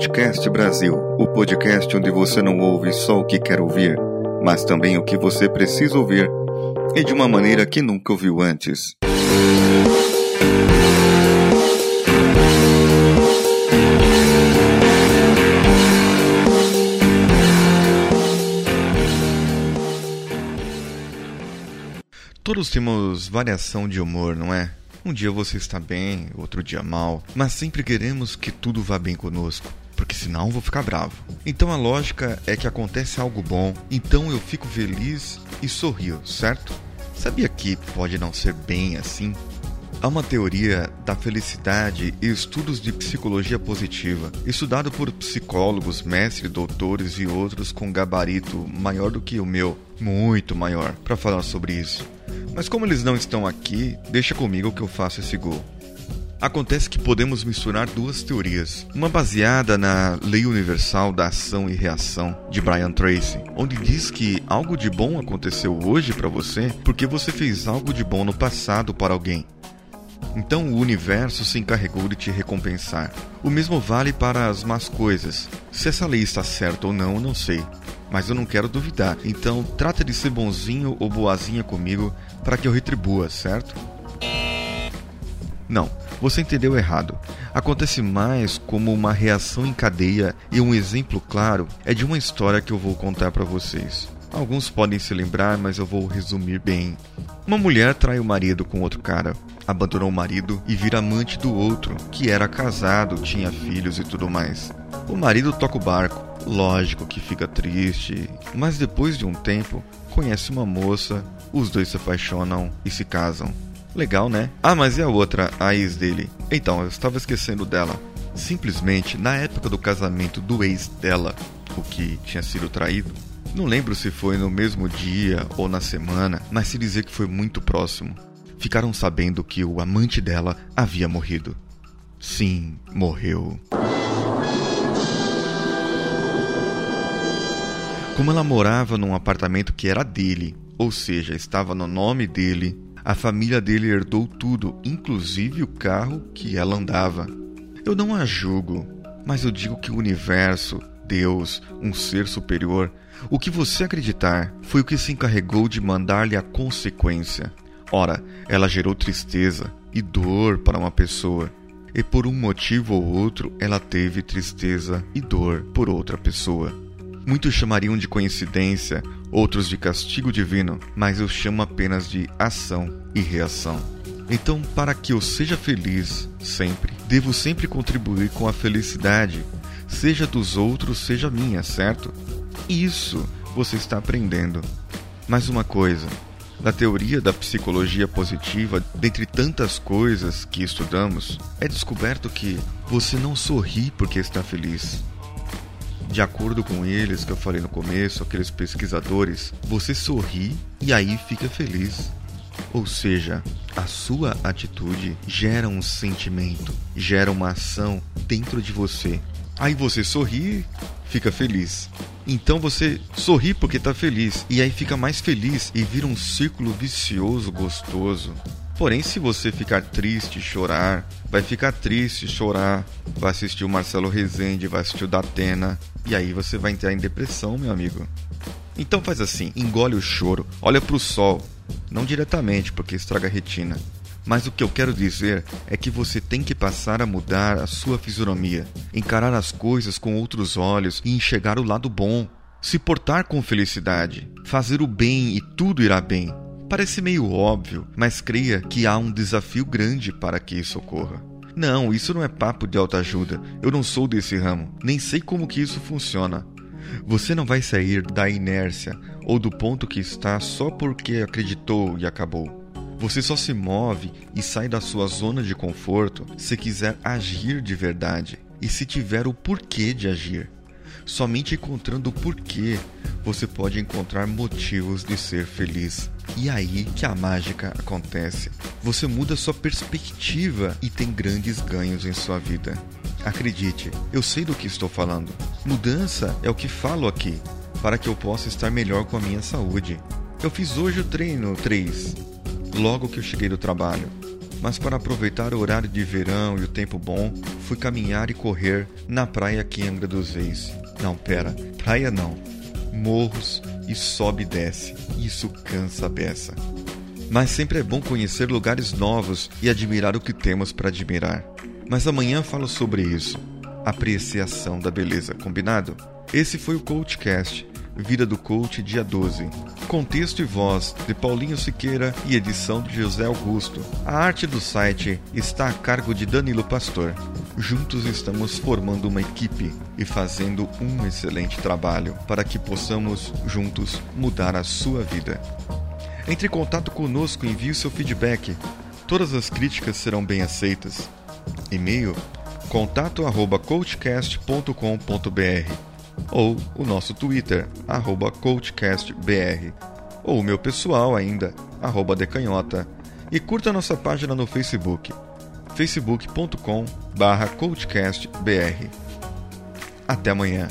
Outcast Brasil, o podcast onde você não ouve só o que quer ouvir, mas também o que você precisa ouvir e de uma maneira que nunca ouviu antes. Todos temos variação de humor, não é? Um dia você está bem, outro dia mal, mas sempre queremos que tudo vá bem conosco, porque senão vou ficar bravo. Então a lógica é que acontece algo bom, então eu fico feliz e sorrio, certo? Sabia que pode não ser bem assim? Há uma teoria da felicidade e estudos de psicologia positiva, estudado por psicólogos, mestres, doutores e outros com gabarito maior do que o meu, muito maior, para falar sobre isso. Mas como eles não estão aqui, deixa comigo que eu faço esse gol. Acontece que podemos misturar duas teorias. Uma baseada na Lei Universal da Ação e Reação de Brian Tracy, onde diz que algo de bom aconteceu hoje para você porque você fez algo de bom no passado para alguém. Então o universo se encarregou de te recompensar. O mesmo vale para as más coisas. Se essa lei está certa ou não, não sei. Mas eu não quero duvidar. Então trata de ser bonzinho ou boazinha comigo para que eu retribua, certo? Não, você entendeu errado. Acontece mais como uma reação em cadeia e um exemplo claro é de uma história que eu vou contar para vocês. Alguns podem se lembrar, mas eu vou resumir bem. Uma mulher trai o marido com outro cara, abandonou o marido e vira amante do outro, que era casado, tinha filhos e tudo mais. O marido toca o barco, lógico que fica triste, mas depois de um tempo conhece uma moça, os dois se apaixonam e se casam. Legal, né? Ah, mas e a outra, a ex dele? Então, eu estava esquecendo dela. Simplesmente, na época do casamento do ex dela, o que tinha sido traído, não lembro se foi no mesmo dia ou na semana, mas se dizer que foi muito próximo. Ficaram sabendo que o amante dela havia morrido. Sim, morreu. Como ela morava num apartamento que era dele, ou seja, estava no nome dele, a família dele herdou tudo, inclusive o carro que ela andava. Eu não a julgo, mas eu digo que o universo, Deus, um ser superior, o que você acreditar, foi o que se encarregou de mandar-lhe a consequência. Ora, ela gerou tristeza e dor para uma pessoa, e por um motivo ou outro ela teve tristeza e dor por outra pessoa. Muitos chamariam de coincidência, outros de castigo divino, mas eu chamo apenas de ação e reação. Então, para que eu seja feliz sempre, devo sempre contribuir com a felicidade, seja dos outros, seja minha, certo? Isso você está aprendendo. Mais uma coisa, na teoria da psicologia positiva, dentre tantas coisas que estudamos, é descoberto que você não sorri porque está feliz. De acordo com eles que eu falei no começo, aqueles pesquisadores, você sorri e aí fica feliz. Ou seja, a sua atitude gera um sentimento, gera uma ação dentro de você. Aí você sorri, fica feliz. Então você sorri porque está feliz e aí fica mais feliz e vira um círculo vicioso gostoso. Porém, se você ficar triste chorar, vai ficar triste, chorar, vai assistir o Marcelo Rezende, vai assistir o Datena, e aí você vai entrar em depressão, meu amigo. Então faz assim, engole o choro, olha para o sol, não diretamente, porque estraga a retina. Mas o que eu quero dizer é que você tem que passar a mudar a sua fisionomia, encarar as coisas com outros olhos e enxergar o lado bom. Se portar com felicidade, fazer o bem e tudo irá bem. Parece meio óbvio, mas creia que há um desafio grande para que isso ocorra. Não, isso não é papo de autoajuda. Eu não sou desse ramo, nem sei como que isso funciona. Você não vai sair da inércia ou do ponto que está só porque acreditou e acabou. Você só se move e sai da sua zona de conforto se quiser agir de verdade e se tiver o porquê de agir. Somente encontrando o porquê você pode encontrar motivos de ser feliz. E aí que a mágica acontece. Você muda sua perspectiva e tem grandes ganhos em sua vida. Acredite, eu sei do que estou falando. Mudança é o que falo aqui, para que eu possa estar melhor com a minha saúde. Eu fiz hoje o treino 3 logo que eu cheguei do trabalho. mas para aproveitar o horário de verão e o tempo bom, fui caminhar e correr na praia aqui em Angra dos Reis. Não, pera, praia não. Morros e sobe e desce. Isso cansa a beça. Mas sempre é bom conhecer lugares novos e admirar o que temos para admirar. Mas amanhã falo sobre isso. Apreciação da beleza, combinado? Esse foi o CoachCast, Vida do Coach, dia 12. Contexto e voz de Paulinho Siqueira e edição de José Augusto. A arte do site está a cargo de Danilo Pastor. Juntos estamos formando uma equipe e fazendo um excelente trabalho para que possamos juntos mudar a sua vida. Entre em contato conosco e envie seu feedback. Todas as críticas serão bem aceitas. E-mail contato@coachcast.com.br ou o nosso Twitter @coachcastbr ou o meu pessoal ainda @decanhota e curta nossa página no Facebook facebook.com/coachcastbr. Até amanhã.